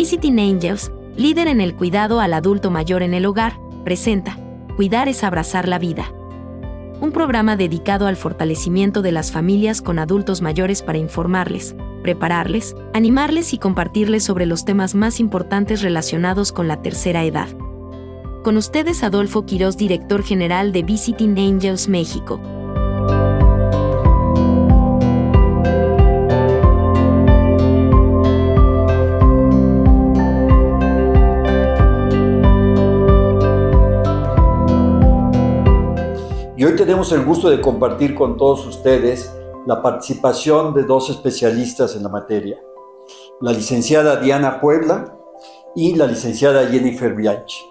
Visiting Angels, líder en el cuidado al adulto mayor en el hogar, presenta Cuidar es abrazar la vida. Un programa dedicado al fortalecimiento de las familias con adultos mayores para informarles, prepararles, animarles y compartirles sobre los temas más importantes relacionados con la tercera edad. Con ustedes Adolfo Quirós, director general de Visiting Angels México. Y hoy tenemos el gusto de compartir con todos ustedes la participación de dos especialistas en la materia, la licenciada Diana Puebla y la licenciada Jennifer Bianchi.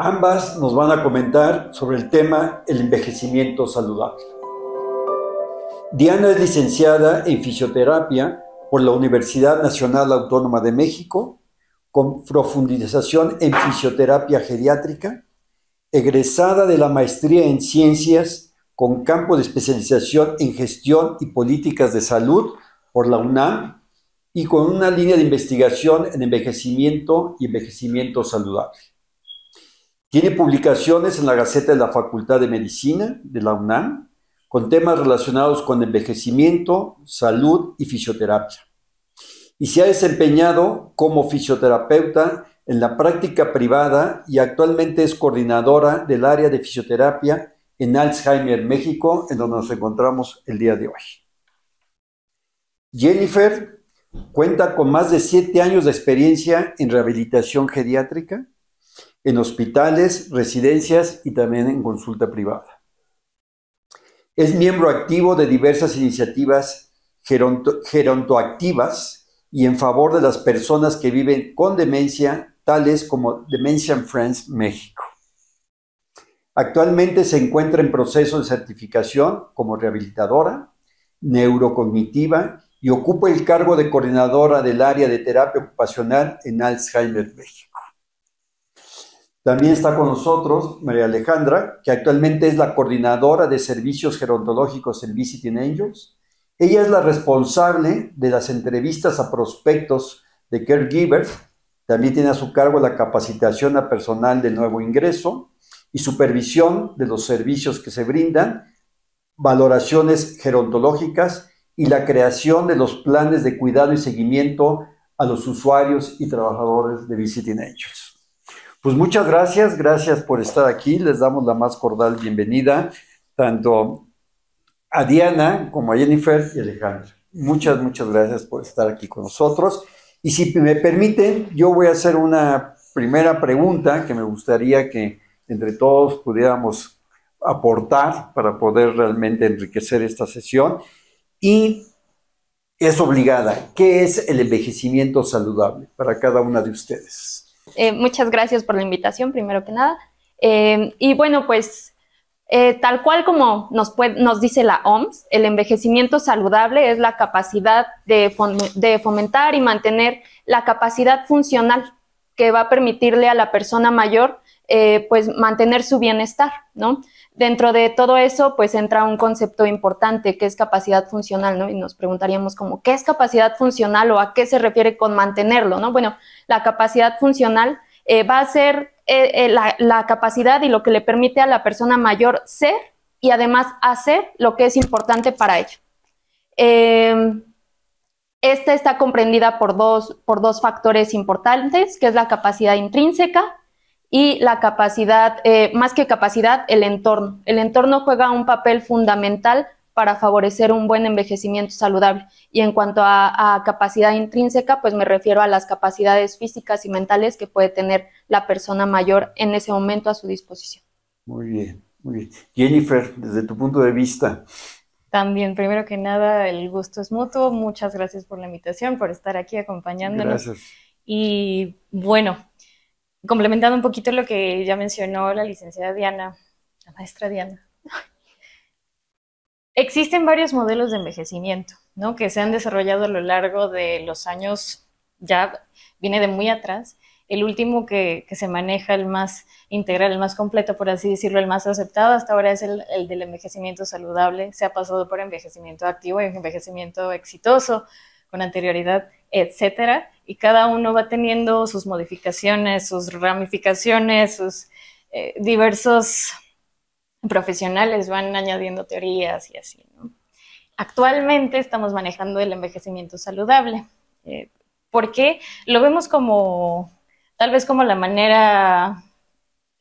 Ambas nos van a comentar sobre el tema el envejecimiento saludable. Diana es licenciada en fisioterapia por la Universidad Nacional Autónoma de México, con profundización en fisioterapia geriátrica egresada de la maestría en ciencias con campo de especialización en gestión y políticas de salud por la UNAM y con una línea de investigación en envejecimiento y envejecimiento saludable. Tiene publicaciones en la Gaceta de la Facultad de Medicina de la UNAM con temas relacionados con envejecimiento, salud y fisioterapia. Y se ha desempeñado como fisioterapeuta en la práctica privada y actualmente es coordinadora del área de fisioterapia en Alzheimer, México, en donde nos encontramos el día de hoy. Jennifer cuenta con más de siete años de experiencia en rehabilitación geriátrica, en hospitales, residencias y también en consulta privada. Es miembro activo de diversas iniciativas gerontoactivas y en favor de las personas que viven con demencia tales como Dementia Friends México. Actualmente se encuentra en proceso de certificación como rehabilitadora, neurocognitiva y ocupa el cargo de coordinadora del área de terapia ocupacional en Alzheimer México. También está con nosotros María Alejandra, que actualmente es la coordinadora de servicios gerontológicos en Visiting Angels. Ella es la responsable de las entrevistas a prospectos de caregivers también tiene a su cargo la capacitación a personal de nuevo ingreso y supervisión de los servicios que se brindan, valoraciones gerontológicas y la creación de los planes de cuidado y seguimiento a los usuarios y trabajadores de Visiting Angels. Pues muchas gracias, gracias por estar aquí. Les damos la más cordial bienvenida tanto a Diana como a Jennifer y Alejandra. Muchas, muchas gracias por estar aquí con nosotros. Y si me permiten, yo voy a hacer una primera pregunta que me gustaría que entre todos pudiéramos aportar para poder realmente enriquecer esta sesión. Y es obligada. ¿Qué es el envejecimiento saludable para cada una de ustedes? Eh, muchas gracias por la invitación, primero que nada. Eh, y bueno, pues eh, tal cual como nos, dice la OMS, el envejecimiento saludable es la capacidad de, fomentar y mantener la capacidad funcional que va a permitirle a la persona mayor eh, pues mantener su bienestar, ¿no? Dentro de todo eso, pues entra un concepto importante que es capacidad funcional, ¿no? Y nos preguntaríamos como, ¿qué es capacidad funcional o a qué se refiere con mantenerlo, ¿no? Bueno, la capacidad funcional eh, va a ser eh, eh, la, capacidad y lo que le permite a la persona mayor ser y además hacer lo que es importante para ella. Em, esta está comprendida por dos, por dos factores importantes, que es la capacidad intrínseca y la capacidad, más que capacidad, el entorno. El entorno juega un papel fundamental para favorecer un buen envejecimiento saludable. Y en cuanto a, capacidad intrínseca, pues me refiero a las capacidades físicas y mentales que puede tener la persona mayor en ese momento a su disposición. Muy bien, muy bien. Jennifer, desde tu punto de vista. También, primero que nada, el gusto es mutuo. Muchas gracias por la invitación, por estar aquí acompañándonos. Gracias. Y bueno, complementando un poquito lo que ya mencionó la licenciada Diana, la maestra Diana. Existen varios modelos de envejecimiento, ¿no? Que se han desarrollado a lo largo de los años, ya viene de muy atrás. El último que, se maneja, el más integral, el más completo, por así decirlo, el más aceptado hasta ahora es el, el del envejecimiento saludable. Se ha pasado por envejecimiento activo y envejecimiento exitoso con anterioridad, etcétera. y cada uno va teniendo sus modificaciones, sus ramificaciones, sus eh, diversos profesionales van añadiendo teorías y así. Actualmente estamos manejando el envejecimiento saludable, eh, porque lo vemos como tal vez como la manera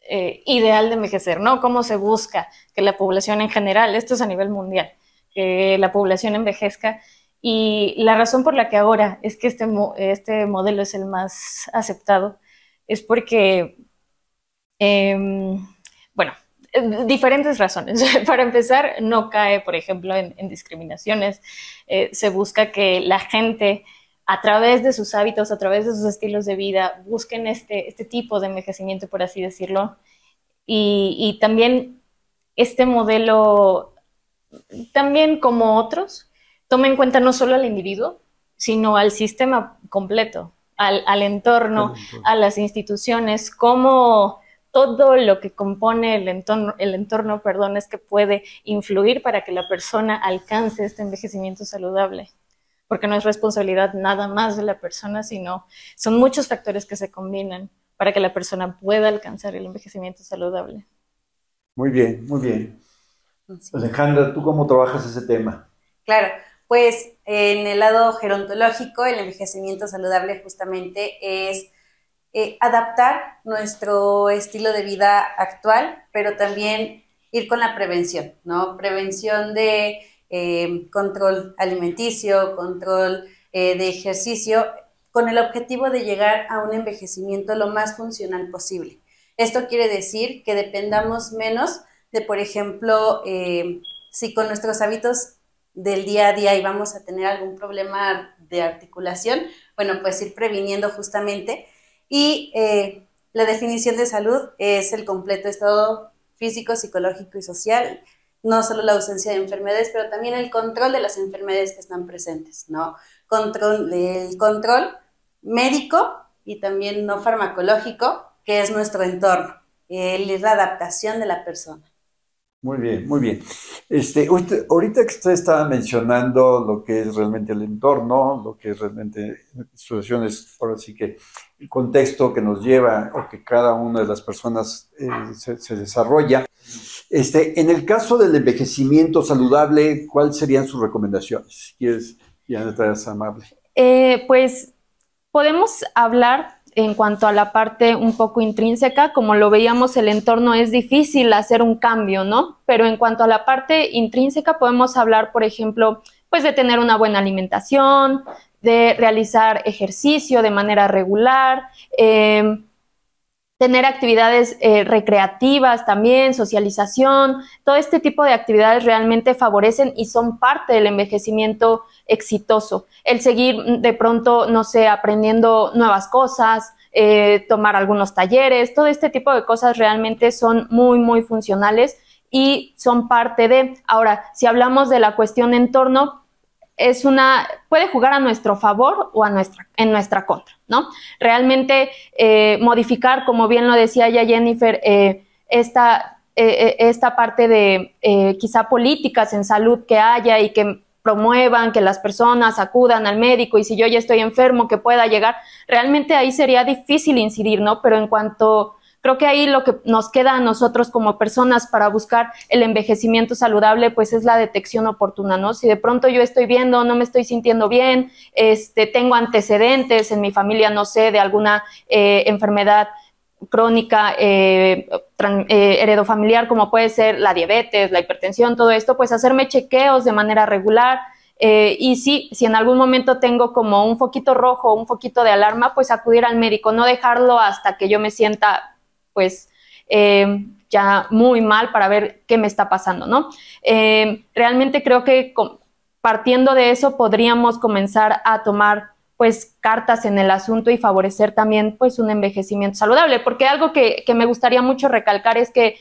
eh, ideal de envejecer, ¿no? Cómo se busca que la población en general, esto es a nivel mundial, que la población envejezca. Y la razón por la que ahora es que este, este modelo es el más aceptado es porque, em, bueno, diferentes razones. Para empezar, no cae, por ejemplo, en, discriminaciones. Eh, se busca que la gente a través de sus hábitos, a través de sus estilos de vida, busquen este, este tipo de envejecimiento, por así decirlo. Y, también este modelo, también como otros, toma en cuenta no solo al individuo, sino al sistema completo, al, entorno, a las instituciones, como todo lo que compone el entorno, el entorno, perdón, es que puede influir para que la persona alcance este envejecimiento saludable porque no es responsabilidad nada más de la persona, sino son muchos factores que se combinan para que la persona pueda alcanzar el envejecimiento saludable. Muy bien, muy bien. Alejandra, ¿tú cómo trabajas ese tema? Claro, pues en el lado gerontológico, el envejecimiento saludable justamente es eh, adaptar nuestro estilo de vida actual, pero también ir con la prevención, ¿no? Prevención de eh, control alimenticio, control eh, de ejercicio, con el objetivo de llegar a un envejecimiento lo más funcional posible. Esto quiere decir que dependamos menos de, por ejemplo, si con nuestros hábitos del día a día íbamos a tener algún problema de articulación, bueno, pues ir previniendo justamente. Y la definición de salud es el completo estado físico, psicológico y social no solo la ausencia de enfermedades, pero también el control de las enfermedades que están presentes, ¿no? Control, el control médico y también no farmacológico, que es nuestro entorno, la adaptación de la persona. Muy bien, muy bien. Este, ahorita que usted estaba mencionando lo que es realmente el entorno, lo que es realmente situaciones, ahora sí que el contexto que nos lleva o que cada una de las personas eh, se, desarrolla. Este, en el caso del envejecimiento saludable, ¿cuáles serían sus recomendaciones? ¿Quieres, ya estás amable? Eh, pues podemos hablar en cuanto a la parte un poco intrínseca, como lo veíamos, el entorno es difícil hacer un cambio, ¿no? Pero en cuanto a la parte intrínseca, podemos hablar, por ejemplo, pues de tener una buena alimentación, de realizar ejercicio de manera regular, eh, tener actividades eh, recreativas también, socialización, todo este tipo de actividades realmente favorecen y son parte del envejecimiento exitoso. El seguir mm, de pronto, no sé, aprendiendo nuevas cosas, eh, tomar algunos talleres, todo este tipo de cosas realmente son muy, muy funcionales y son parte de. Ahora, si hablamos de la cuestión entorno, es una, puede jugar a nuestro favor o a nuestra, en nuestra contra, ¿no? Realmente eh, modificar, como bien lo decía ya Jennifer, eh, esta, eh, esta parte de quizá políticas en salud que haya y que promuevan que las personas acudan al médico y si yo ya estoy enfermo que pueda llegar, realmente ahí sería difícil incidir, ¿no? Pero en cuanto Creo que ahí lo que nos queda a nosotros como personas para buscar el envejecimiento saludable, pues es la detección oportuna, ¿no? Si de pronto yo estoy viendo, no me estoy sintiendo bien, este, tengo antecedentes en mi familia, no sé, de alguna eh, enfermedad crónica eh, eh, heredofamiliar, como puede ser la diabetes, la hipertensión, todo esto, pues hacerme chequeos de manera regular, y sí, si en algún momento tengo como un foquito rojo, un foquito de alarma, pues acudir al médico, no dejarlo hasta que yo me sienta pues eh, ya muy mal para ver qué me está pasando, ¿no? Eh, realmente creo que partiendo de eso podríamos comenzar a tomar pues cartas en el asunto y favorecer también pues un envejecimiento saludable, porque algo que, que me gustaría mucho recalcar es que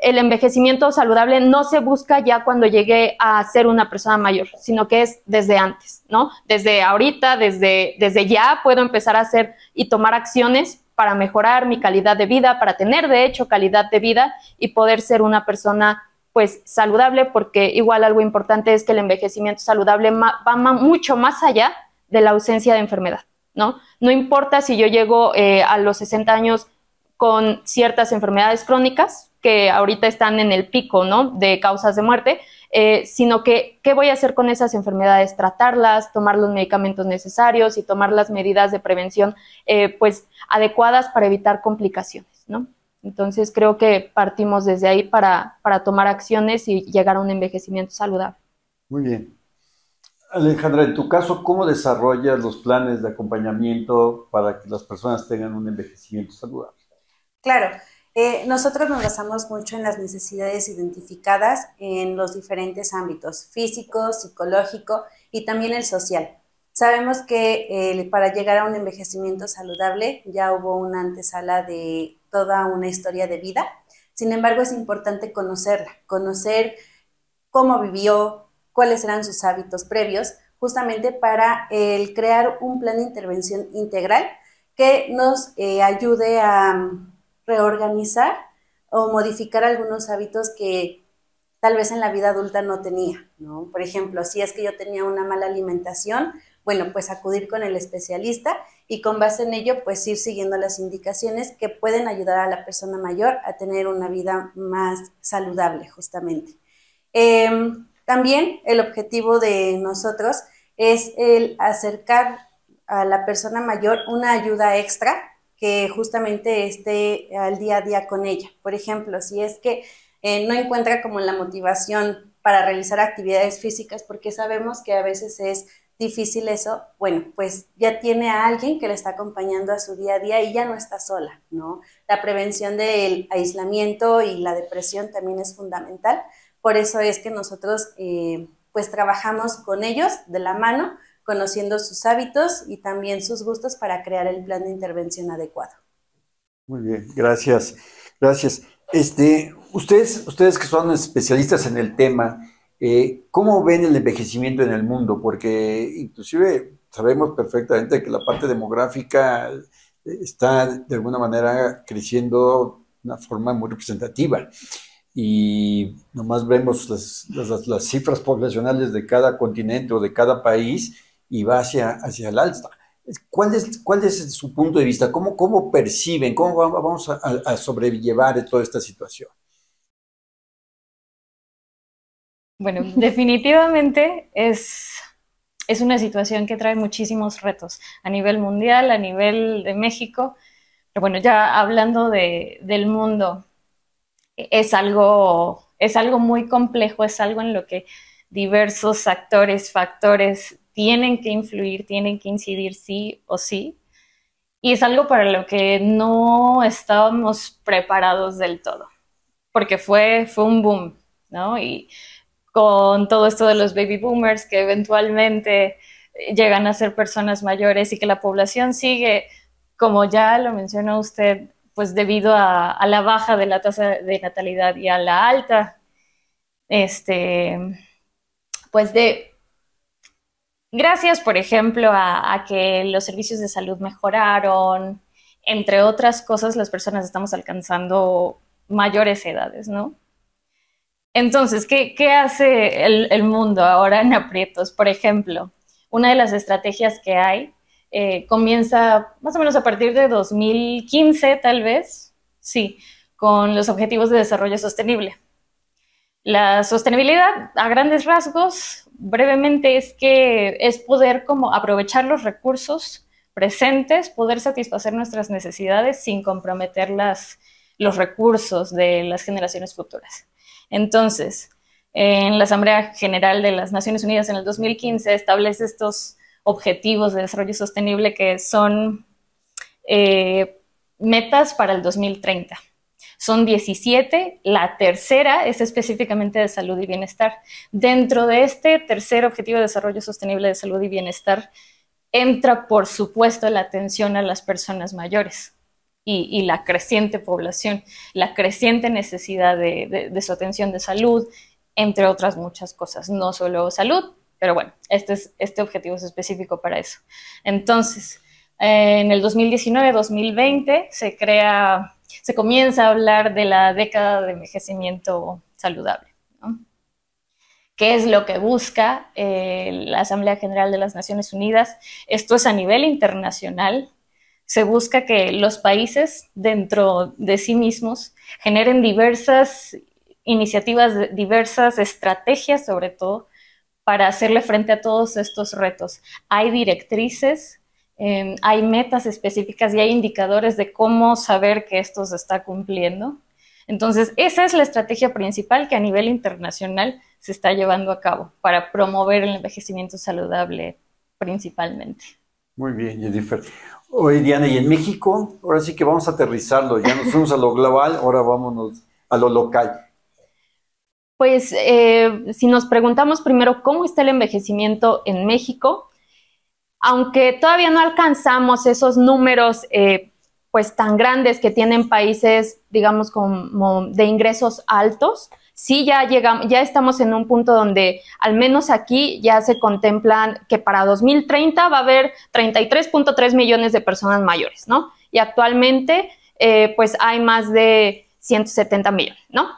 el envejecimiento saludable no se busca ya cuando llegue a ser una persona mayor, sino que es desde antes, ¿no? Desde ahorita, desde, desde ya puedo empezar a hacer y tomar acciones para mejorar mi calidad de vida, para tener de hecho calidad de vida y poder ser una persona pues saludable, porque igual algo importante es que el envejecimiento saludable va mucho más allá de la ausencia de enfermedad. ¿no? No importa si yo llego eh, a los 60 años con ciertas enfermedades crónicas que ahorita están en el pico, ¿no? De causas de muerte, eh, sino que qué voy a hacer con esas enfermedades, tratarlas, tomar los medicamentos necesarios y tomar las medidas de prevención, eh, pues, adecuadas para evitar complicaciones, ¿no? Entonces creo que partimos desde ahí para, para tomar acciones y llegar a un envejecimiento saludable. Muy bien. Alejandra, en tu caso, ¿cómo desarrollas los planes de acompañamiento para que las personas tengan un envejecimiento saludable? Claro, eh, nosotros nos basamos mucho en las necesidades identificadas en los diferentes ámbitos, físico, psicológico y también el social. Sabemos que eh, para llegar a un envejecimiento saludable ya hubo una antesala de toda una historia de vida. Sin embargo, es importante conocerla, conocer cómo vivió, cuáles eran sus hábitos previos, justamente para el crear un plan de intervención integral que nos eh, ayude a reorganizar o modificar algunos hábitos que tal vez en la vida adulta no tenía, ¿no? Por ejemplo, si es que yo tenía una mala alimentación, bueno, pues acudir con el especialista y con base en ello, pues ir siguiendo las indicaciones que pueden ayudar a la persona mayor a tener una vida más saludable, justamente. Em, también el objetivo de nosotros es el acercar a la persona mayor una ayuda extra que justamente esté al día a día con ella. Por ejemplo, si es que eh, no encuentra como la motivación para realizar actividades físicas, porque sabemos que a veces es difícil eso, bueno, pues ya tiene a alguien que le está acompañando a su día a día y ya no está sola, ¿no? La prevención del aislamiento y la depresión también es fundamental. Por eso es que nosotros eh, pues trabajamos con ellos de la mano, conociendo sus hábitos y también sus gustos para crear el plan de intervención adecuado. Muy bien, gracias. Gracias. Este, ustedes, ustedes que son especialistas en el tema, eh, ¿Cómo ven el envejecimiento en el mundo? Porque inclusive sabemos perfectamente que la parte demográfica eh, está de alguna manera creciendo de una forma muy representativa. Y nomás vemos las, cifras poblacionales de cada continente o de cada país y va hacia, hacia el alza. ¿Cuál es, ¿Cuál es su punto de vista? ¿Cómo, cómo perciben? ¿Cómo vamos a, a sobrellevar toda esta situación? Bueno, definitivamente es, es una situación que trae muchísimos retos a nivel mundial, a nivel de México. Pero bueno, ya hablando de, del mundo, es algo, es algo muy complejo, es algo en lo que diversos actores, factores tienen que influir, tienen que incidir sí o sí. Y es algo para lo que no estábamos preparados del todo, porque fue, fue un boom, ¿no? Y con todo esto de los baby boomers que eventualmente llegan a ser personas mayores y que la población sigue, como ya lo mencionó usted, pues debido a, la baja de la tasa de natalidad y a la alta, este, pues de, gracias, por ejemplo, a, que los servicios de salud mejoraron, entre otras cosas, las personas estamos alcanzando mayores edades, ¿no? Entonces, ¿qué, hace el, mundo ahora en aprietos? Por ejemplo, una de las estrategias que hay eh, comienza más o menos a partir de 2015, tal vez, sí, con los Objetivos de Desarrollo Sostenible. La sostenibilidad, a grandes rasgos, brevemente, es que es poder como aprovechar los recursos presentes, poder satisfacer nuestras necesidades sin comprometer los recursos de las generaciones futuras. Entonces, en la Asamblea General de las Naciones Unidas en el 2015 establece estos objetivos de desarrollo sostenible que son eh, metas para el 2030. Son 17, la tercera es específicamente de salud y bienestar. Dentro de este tercer objetivo de desarrollo sostenible de salud y bienestar entra, por supuesto, la atención a las personas mayores y, la creciente población, la creciente necesidad de, su atención de salud, entre otras muchas cosas, no solo salud, pero bueno, este, es, este objetivo es específico para eso. Entonces, en el 2019-2020 se crea, se comienza a hablar de la década de envejecimiento saludable. ¿Qué es lo que busca eh, la Asamblea General de las Naciones Unidas? Esto es a nivel internacional. Se busca que los países dentro de sí mismos generen diversas iniciativas, diversas estrategias sobre todo, para hacerle frente a todos estos retos. Hay directrices, em, hay metas específicas y hay indicadores de cómo saber que esto se está cumpliendo. Entonces, esa es la estrategia principal que a nivel internacional se está llevando a cabo para promover el envejecimiento saludable principalmente. Muy bien, Jennifer. Hoy, Diana, y en México, ahora sí que vamos a aterrizarlo. Ya nos fuimos a lo global, ahora vámonos a lo local. Pues eh, si nos preguntamos primero cómo está el envejecimiento en México, aunque todavía no alcanzamos esos números eh, pues tan grandes que tienen países, digamos, como de ingresos altos, sí ya llegamos, ya estamos en un punto donde al menos aquí ya se contemplan que para 2030 va a haber 33.3 millones de personas mayores, ¿no? Y actualmente eh, pues hay más de 170 millones, ¿no?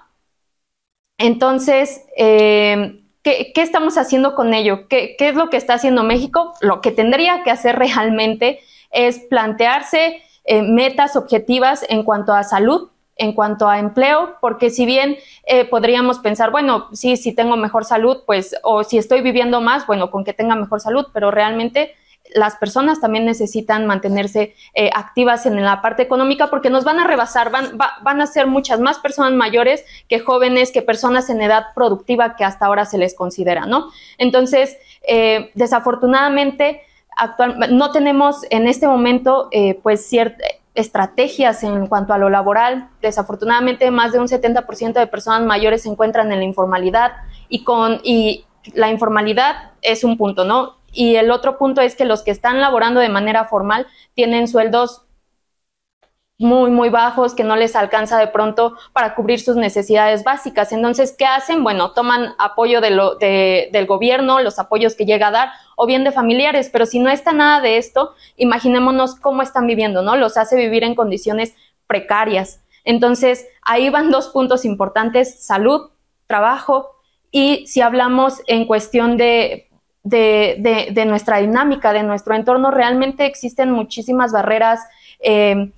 Entonces, eh, ¿qué, estamos haciendo con ello? ¿Qué, es lo que está haciendo México? Lo que tendría que hacer realmente es plantearse eh, metas objetivas en cuanto a salud, en cuanto a empleo, porque si bien eh, podríamos pensar, bueno, sí, si tengo mejor salud, pues, o si estoy viviendo más, bueno, con que tenga mejor salud, pero realmente las personas también necesitan mantenerse eh, activas en la parte económica porque nos van a rebasar, van, van a ser muchas más personas mayores que jóvenes, que personas en edad productiva que hasta ahora se les considera, ¿no? Entonces, eh, desafortunadamente, actual, no tenemos en este momento, pues, cierta estrategias en cuanto a lo laboral. Desafortunadamente, más de un 70% de personas mayores se encuentran en la informalidad y, con, y la informalidad es un punto, ¿no? Y el otro punto es que los que están laborando de manera formal tienen sueldos muy, muy bajos, que no les alcanza de pronto para cubrir sus necesidades básicas. Entonces, ¿qué hacen? Bueno, toman apoyo de lo, de, del gobierno, los apoyos que llega a dar, o bien de familiares, pero si no está nada de esto, imaginémonos cómo están viviendo, ¿no? Los hace vivir en condiciones precarias. Entonces, ahí van dos puntos importantes, salud, trabajo, y si hablamos en cuestión de, de, de, nuestra dinámica, de nuestro entorno, realmente existen muchísimas barreras. Eh,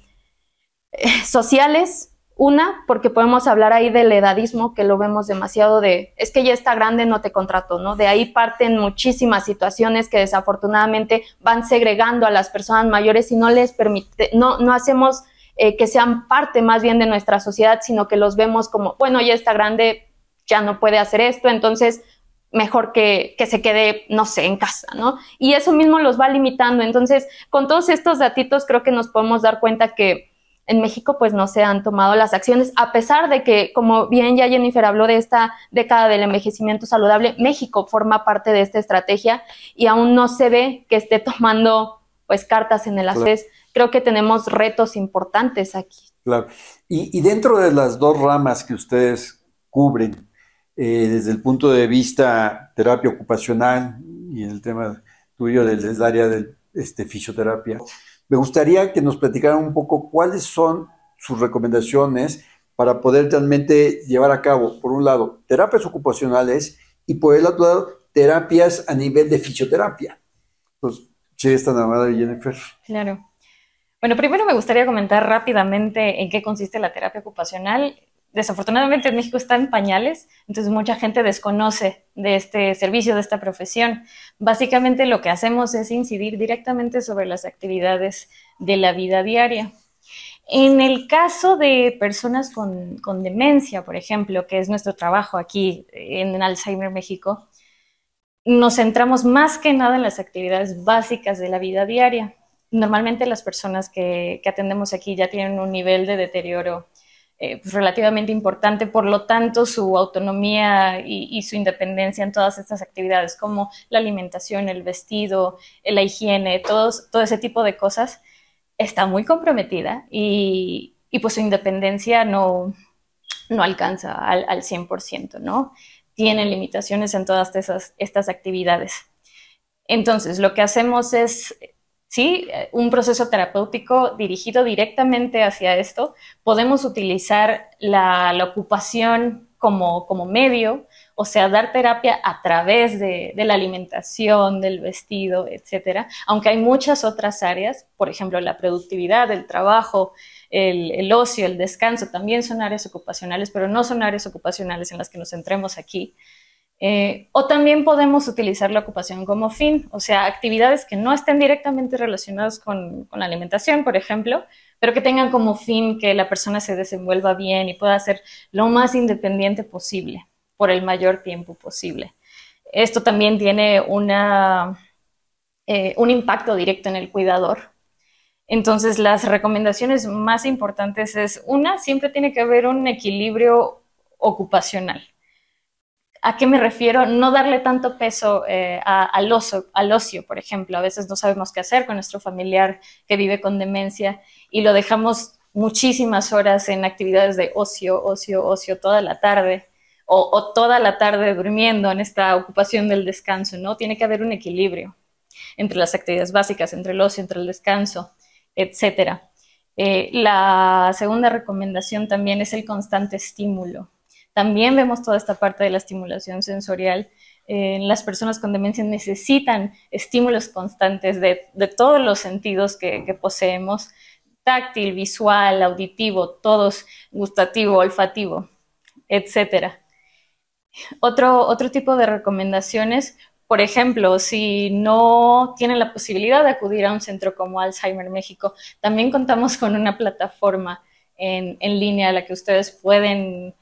sociales, una, porque podemos hablar ahí del edadismo, que lo vemos demasiado de, es que ya está grande, no te contrato, ¿no? De ahí parten muchísimas situaciones que desafortunadamente van segregando a las personas mayores y no les permite, no, no hacemos eh, que sean parte más bien de nuestra sociedad, sino que los vemos como, bueno, ya está grande, ya no puede hacer esto, entonces mejor que, que, se quede, no sé, en casa, ¿no? Y eso mismo los va limitando. Entonces, con todos estos datitos, creo que nos podemos dar cuenta que en México pues no se han tomado las acciones, a pesar de que, como bien ya Jennifer habló de esta década del envejecimiento saludable, México forma parte de esta estrategia y aún no se ve que esté tomando pues cartas en el ases. Creo que tenemos retos importantes aquí. Claro. Y, dentro de las dos ramas que ustedes cubren, eh, desde el punto de vista terapia ocupacional y en el tema tuyo del, área de este, fisioterapia, me gustaría que nos platicaran un poco cuáles son sus recomendaciones para poder realmente llevar a cabo, por un lado, terapias ocupacionales y por el otro lado, terapias a nivel de fisioterapia. Pues, sí, esta de Jennifer. Claro. Bueno, primero me gustaría comentar rápidamente en qué consiste la terapia ocupacional desafortunadamente en México está en pañales, entonces mucha gente desconoce de este servicio, de esta profesión. Básicamente lo que hacemos es incidir directamente sobre las actividades de la vida diaria. En el caso de personas con, demencia, por ejemplo, que es nuestro trabajo aquí en Alzheimer México, nos centramos más que nada en las actividades básicas de la vida diaria. Normalmente las personas que atendemos aquí ya tienen un nivel de deterioro eh, pues, relativamente importante, por lo tanto su autonomía y, su independencia en todas estas actividades como la alimentación, el vestido, la higiene, todos, todo ese tipo de cosas está muy comprometida y, pues su independencia no, no alcanza al, al 100%, ¿no? Tiene limitaciones en todas esas, estas actividades. Entonces, lo que hacemos es ¿sí? Un proceso terapéutico dirigido directamente hacia esto. Podemos utilizar la, ocupación como, como, medio o sea, dar terapia a través de, la alimentación, del vestido, etcétera, aunque hay muchas otras áreas, por ejemplo, la productividad, el trabajo, el, ocio, el descanso, también son áreas ocupacionales, pero no son áreas ocupacionales en las que nos centremos aquí. Eh, o también podemos utilizar la ocupación como fin, o sea, actividades que no estén directamente relacionadas con, la alimentación, por ejemplo, pero que tengan como fin que la persona se desenvuelva bien y pueda ser lo más independiente posible por el mayor tiempo posible. Esto también tiene eh, un impacto directo en el cuidador. Entonces, las recomendaciones más importantes es, una, siempre tiene que haber un equilibrio ocupacional. ¿A qué me refiero? No darle tanto peso eh, al, al ocio, por ejemplo. A veces no sabemos qué hacer con nuestro familiar que vive con demencia y lo dejamos muchísimas horas en actividades de ocio, ocio, ocio toda la tarde o, toda la tarde durmiendo en esta ocupación del descanso, ¿no? Tiene que haber un equilibrio entre las actividades básicas, entre el ocio, entre el descanso, etcétera. Eh, la segunda recomendación también es el constante estímulo. También vemos toda esta parte de la estimulación sensorial. Eh, las personas con demencia necesitan estímulos constantes de, todos los sentidos que, poseemos, táctil, visual, auditivo, todos, gustativo, olfativo, etc. Otro, otro tipo de recomendaciones, por ejemplo, si no tienen la posibilidad de acudir a un centro como Alzheimer México, también contamos con una plataforma en, en línea a la que ustedes pueden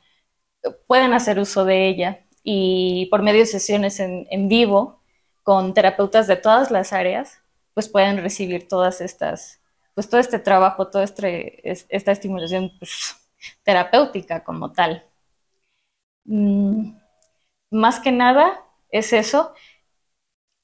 pueden hacer uso de ella y por medio de sesiones en, vivo con terapeutas de todas las áreas, pues pueden recibir todas estas, pues todo este trabajo, toda este, esta estimulación pues, terapéutica como tal. Mm, más que nada es eso.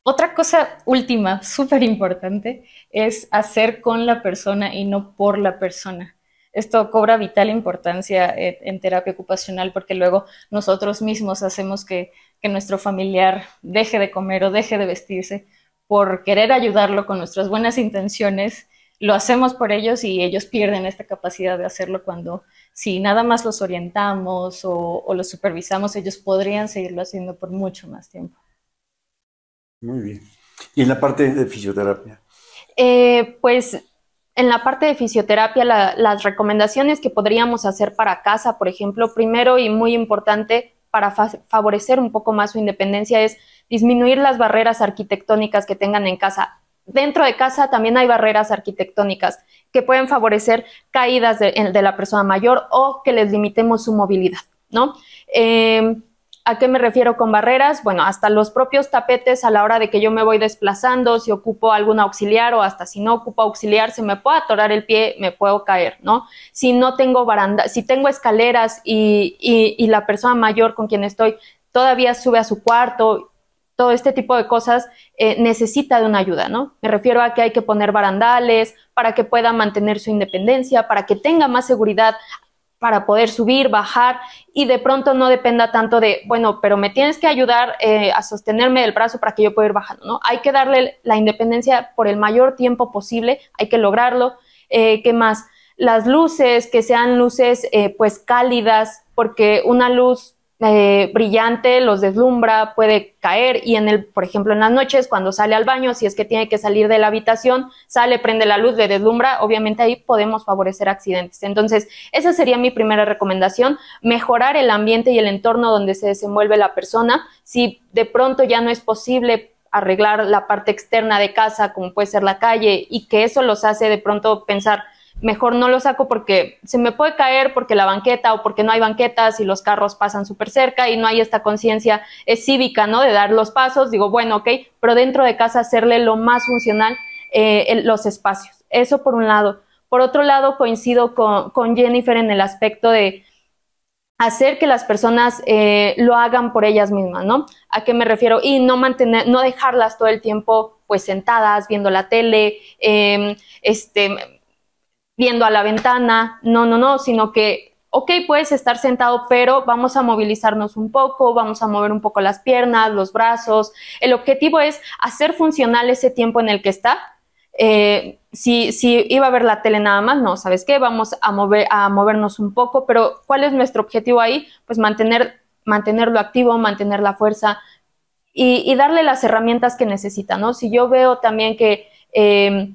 Otra cosa última, súper importante, es hacer con la persona y no por la persona. Esto cobra vital importancia eh, en terapia ocupacional porque luego nosotros mismos hacemos que, nuestro familiar deje de comer o deje de vestirse por querer ayudarlo con nuestras buenas intenciones. Lo hacemos por ellos y ellos pierden esta capacidad de hacerlo cuando si nada más los orientamos o, los supervisamos, ellos podrían seguirlo haciendo por mucho más tiempo. Muy bien. ¿Y en la parte de fisioterapia? Eh, pues en la parte de fisioterapia, las recomendaciones que podríamos hacer para casa, por ejemplo, primero y muy importante para favorecer un poco más su independencia es disminuir las barreras arquitectónicas que tengan en casa. Dentro de casa también hay barreras arquitectónicas que pueden favorecer caídas de, de la persona mayor o que les limitemos su movilidad, ¿no? Eh, ¿A qué me refiero con barreras? Bueno, hasta los propios tapetes a la hora de que yo me voy desplazando, si ocupo algún auxiliar o hasta si no ocupo auxiliar, se me puede atorar el pie, me puedo caer, ¿no? Si no tengo baranda, si tengo escaleras y, y, la persona mayor con quien estoy todavía sube a su cuarto, todo este tipo de cosas eh, necesita de una ayuda, ¿no? Me refiero a que hay que poner barandales para que pueda mantener su independencia, para que tenga más seguridad para poder subir, bajar y de pronto no dependa tanto de, bueno, pero me tienes que ayudar eh, a sostenerme del brazo para que yo pueda ir bajando, ¿no? Hay que darle la independencia por el mayor tiempo posible, hay que lograrlo. Eh, ¿Qué más? Las luces, que sean luces eh, pues cálidas, porque una luz eh, brillante, los deslumbra, puede caer y en el, por ejemplo, en las noches cuando sale al baño, si es que tiene que salir de la habitación, sale, prende la luz, le deslumbra, obviamente ahí podemos favorecer accidentes. Entonces, esa sería mi primera recomendación, mejorar el ambiente y el entorno donde se desenvuelve la persona. Si de pronto ya no es posible arreglar la parte externa de casa, como puede ser la calle, y que eso los hace de pronto pensar, mejor no lo saco porque se me puede caer porque la banqueta o porque no hay banquetas y los carros pasan súper cerca y no hay esta conciencia cívica, ¿no? De dar los pasos, digo, bueno, ok, pero dentro de casa hacerle lo más funcional eh, los espacios. Eso por un lado. Por otro lado, coincido con, Jennifer en el aspecto de hacer que las personas eh, lo hagan por ellas mismas, ¿no? ¿A qué me refiero? Y no mantener, no dejarlas todo el tiempo pues sentadas viendo la tele, eh, este, viendo a la ventana, no, no, no, sino que, ok, puedes estar sentado, pero vamos a movilizarnos un poco, vamos a mover un poco las piernas, los brazos. El objetivo es hacer funcional ese tiempo en el que está. Eh, si, si iba a ver la tele nada más, no, ¿sabes qué? Vamos a, mover, a movernos un poco, pero ¿cuál es nuestro objetivo ahí? Pues mantener mantenerlo activo, mantener la fuerza y, darle las herramientas que necesita, ¿no? Si yo veo también que eh,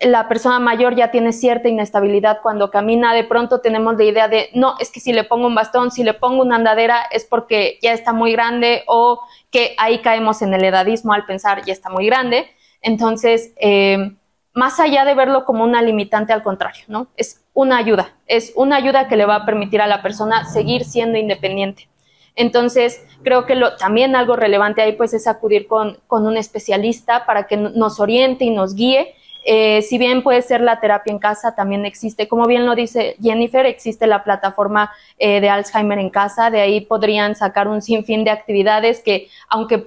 la persona mayor ya tiene cierta inestabilidad cuando camina, de pronto tenemos la idea de, no, es que si le pongo un bastón, si le pongo una andadera, es porque ya está muy grande o que ahí caemos en el edadismo al pensar ya está muy grande. Entonces, eh, más allá de verlo como una limitante, al contrario, ¿no? Es una ayuda, es una ayuda que le va a permitir a la persona seguir siendo independiente. Entonces, creo que lo, también algo relevante ahí pues es acudir con, con un especialista para que nos oriente y nos guíe eh, si bien puede ser la terapia en casa, también existe, como bien lo dice Jennifer, existe la plataforma eh, de Alzheimer en casa, de ahí podrían sacar un sinfín de actividades que, aunque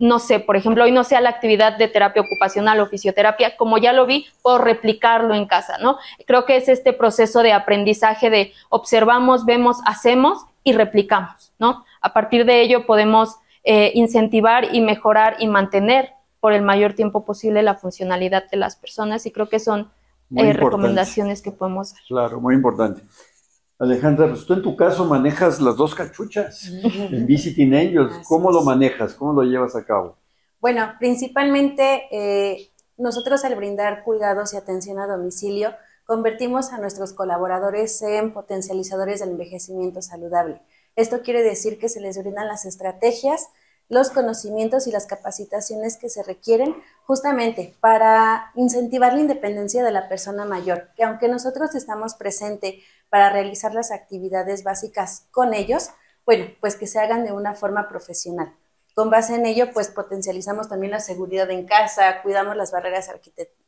no sé, por ejemplo, hoy no sea la actividad de terapia ocupacional o fisioterapia, como ya lo vi, puedo replicarlo en casa, ¿no? Creo que es este proceso de aprendizaje de observamos, vemos, hacemos y replicamos, ¿no? A partir de ello podemos eh, incentivar y mejorar y mantener por el mayor tiempo posible la funcionalidad de las personas y creo que son eh, recomendaciones que podemos dar. Claro, muy importante. Alejandra, pues tú en tu caso manejas las dos cachuchas en Visiting Angels. ¿Cómo lo manejas? ¿Cómo lo llevas a cabo? Bueno, principalmente eh, nosotros al brindar cuidados y atención a domicilio, convertimos a nuestros colaboradores en potencializadores del envejecimiento saludable. Esto quiere decir que se les brindan las estrategias los conocimientos y las capacitaciones que se requieren justamente para incentivar la independencia de la persona mayor, que aunque nosotros estamos presentes para realizar las actividades básicas con ellos, bueno, pues que se hagan de una forma profesional. Con base en ello, pues potencializamos también la seguridad en casa, cuidamos las barreras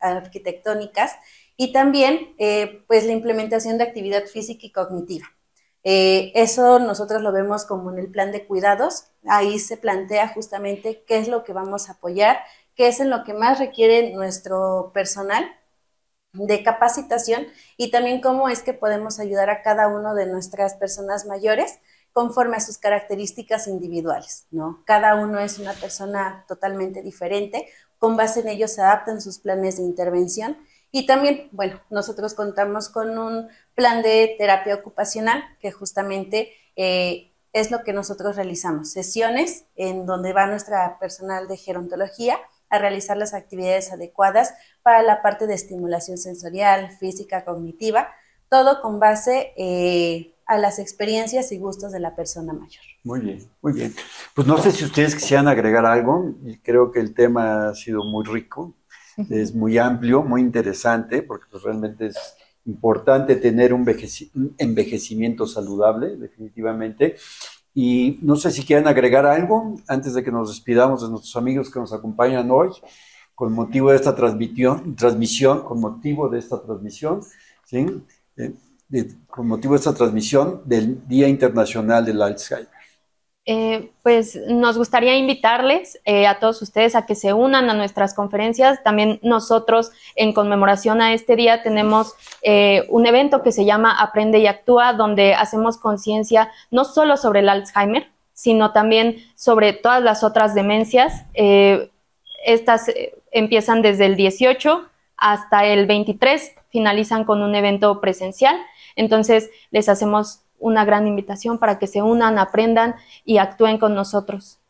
arquitectónicas y también eh, pues la implementación de actividad física y cognitiva. Eh, eso nosotros lo vemos como en el plan de cuidados. Ahí se plantea justamente qué es lo que vamos a apoyar, qué es en lo que más requiere nuestro personal de capacitación y también cómo es que podemos ayudar a cada uno de nuestras personas mayores conforme a sus características individuales, ¿no? Cada uno es una persona totalmente diferente, con base en ello se adaptan sus planes de intervención y también, bueno, nosotros contamos con un plan de terapia ocupacional que justamente eh, es lo que nosotros realizamos, sesiones en donde va nuestra personal de gerontología a realizar las actividades adecuadas para la parte de estimulación sensorial, física, cognitiva, todo con base eh, a las experiencias y gustos de la persona mayor. Muy bien, muy bien. Pues no sé si ustedes quisieran agregar algo, creo que el tema ha sido muy rico, es muy amplio, muy interesante, porque pues, realmente es importante tener un, envejecimiento saludable, definitivamente. Y no sé si quieren agregar algo antes de que nos despidamos de nuestros amigos que nos acompañan hoy, con motivo de esta transmisión, transmisión con motivo de esta transmisión, ¿sí? Eh, con motivo de esta transmisión del Día Internacional del Alzheimer. Eh, pues nos gustaría invitarles eh, a todos ustedes a que se unan a nuestras conferencias. También nosotros, en conmemoración a este día, tenemos eh, un evento que se llama Aprende y Actúa, donde hacemos conciencia no solo sobre el Alzheimer, sino también sobre todas las otras demencias. estas empiezan desde el 18 hasta el 23, finalizan con un evento presencial. Entonces, les hacemos una gran invitación para que se unan, aprendan y actúen con nosotros.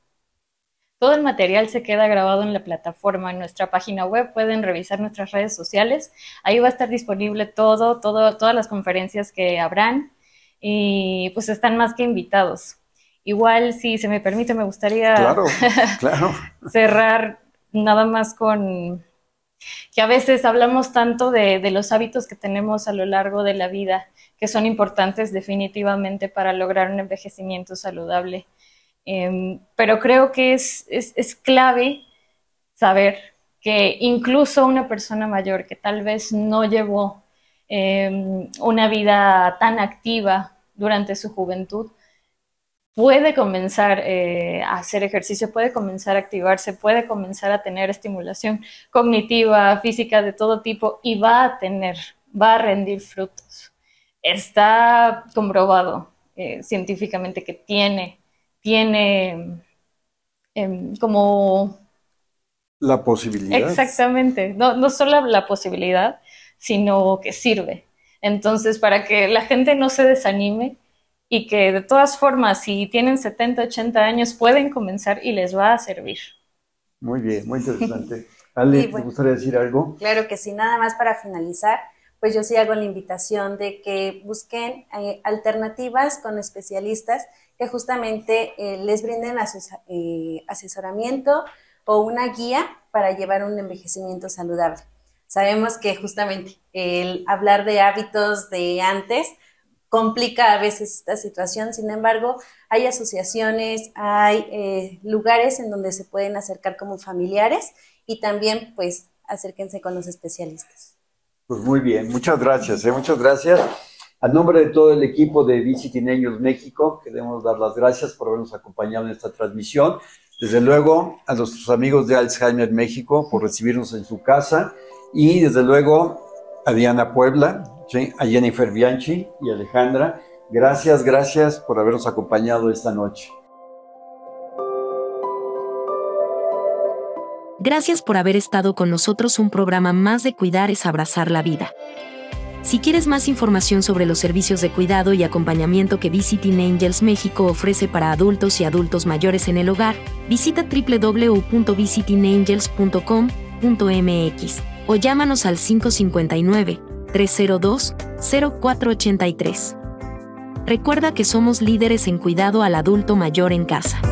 Todo el material se queda grabado en la plataforma, en nuestra página web, pueden revisar nuestras redes sociales, ahí va a estar disponible todo, todo todas las conferencias que habrán y pues están más que invitados. Igual, si se me permite, me gustaría cerrar nada más con que a veces hablamos tanto de, los hábitos que tenemos a lo largo de la vida que son importantes definitivamente para lograr un envejecimiento saludable. Em, pero creo que es, es, clave saber que incluso una persona mayor que tal vez no llevó em, una vida tan activa durante su juventud, puede comenzar eh, a hacer ejercicio, puede comenzar a activarse, puede comenzar a tener estimulación cognitiva, física de todo tipo y va a tener, va a rendir frutos está comprobado eh, científicamente que tiene, tiene em, como... La posibilidad. Exactamente, no, no solo la posibilidad, sino que sirve. Entonces, para que la gente no se desanime, y que de todas formas, si tienen 70, 80 años, pueden comenzar y les va a servir. Muy bien, muy interesante. Ale, ¿te gustaría decir algo? Claro que sí, nada más para finalizar, pues yo sí hago la invitación de que busquen eh, alternativas con especialistas que justamente eh, les brinden eh, asesoramiento o una guía para llevar un envejecimiento saludable. Sabemos que justamente el hablar de hábitos de antes complica a veces esta situación, sin embargo, hay asociaciones, hay lugares en donde se pueden acercar como familiares y también pues acérquense con los especialistas. Pues muy bien, muchas gracias, ¿eh? muchas gracias. A nombre de todo el equipo de Visiting Angels México, queremos dar las gracias por habernos acompañado en esta transmisión. Desde luego a nuestros amigos de Alzheimer México por recibirnos en su casa y desde luego a Diana Puebla, a Jennifer Bianchi y Alejandra. Gracias, gracias por habernos acompañado esta noche. Gracias por haber estado con nosotros un programa más de Cuidar es Abrazar la Vida. Si quieres más información sobre los servicios de cuidado y acompañamiento que Visiting Angels México ofrece para adultos y adultos mayores en el hogar, visita www.visitingangels.com.mx o llámanos al 559-302-0483. Recuerda que somos líderes en cuidado al adulto mayor en casa.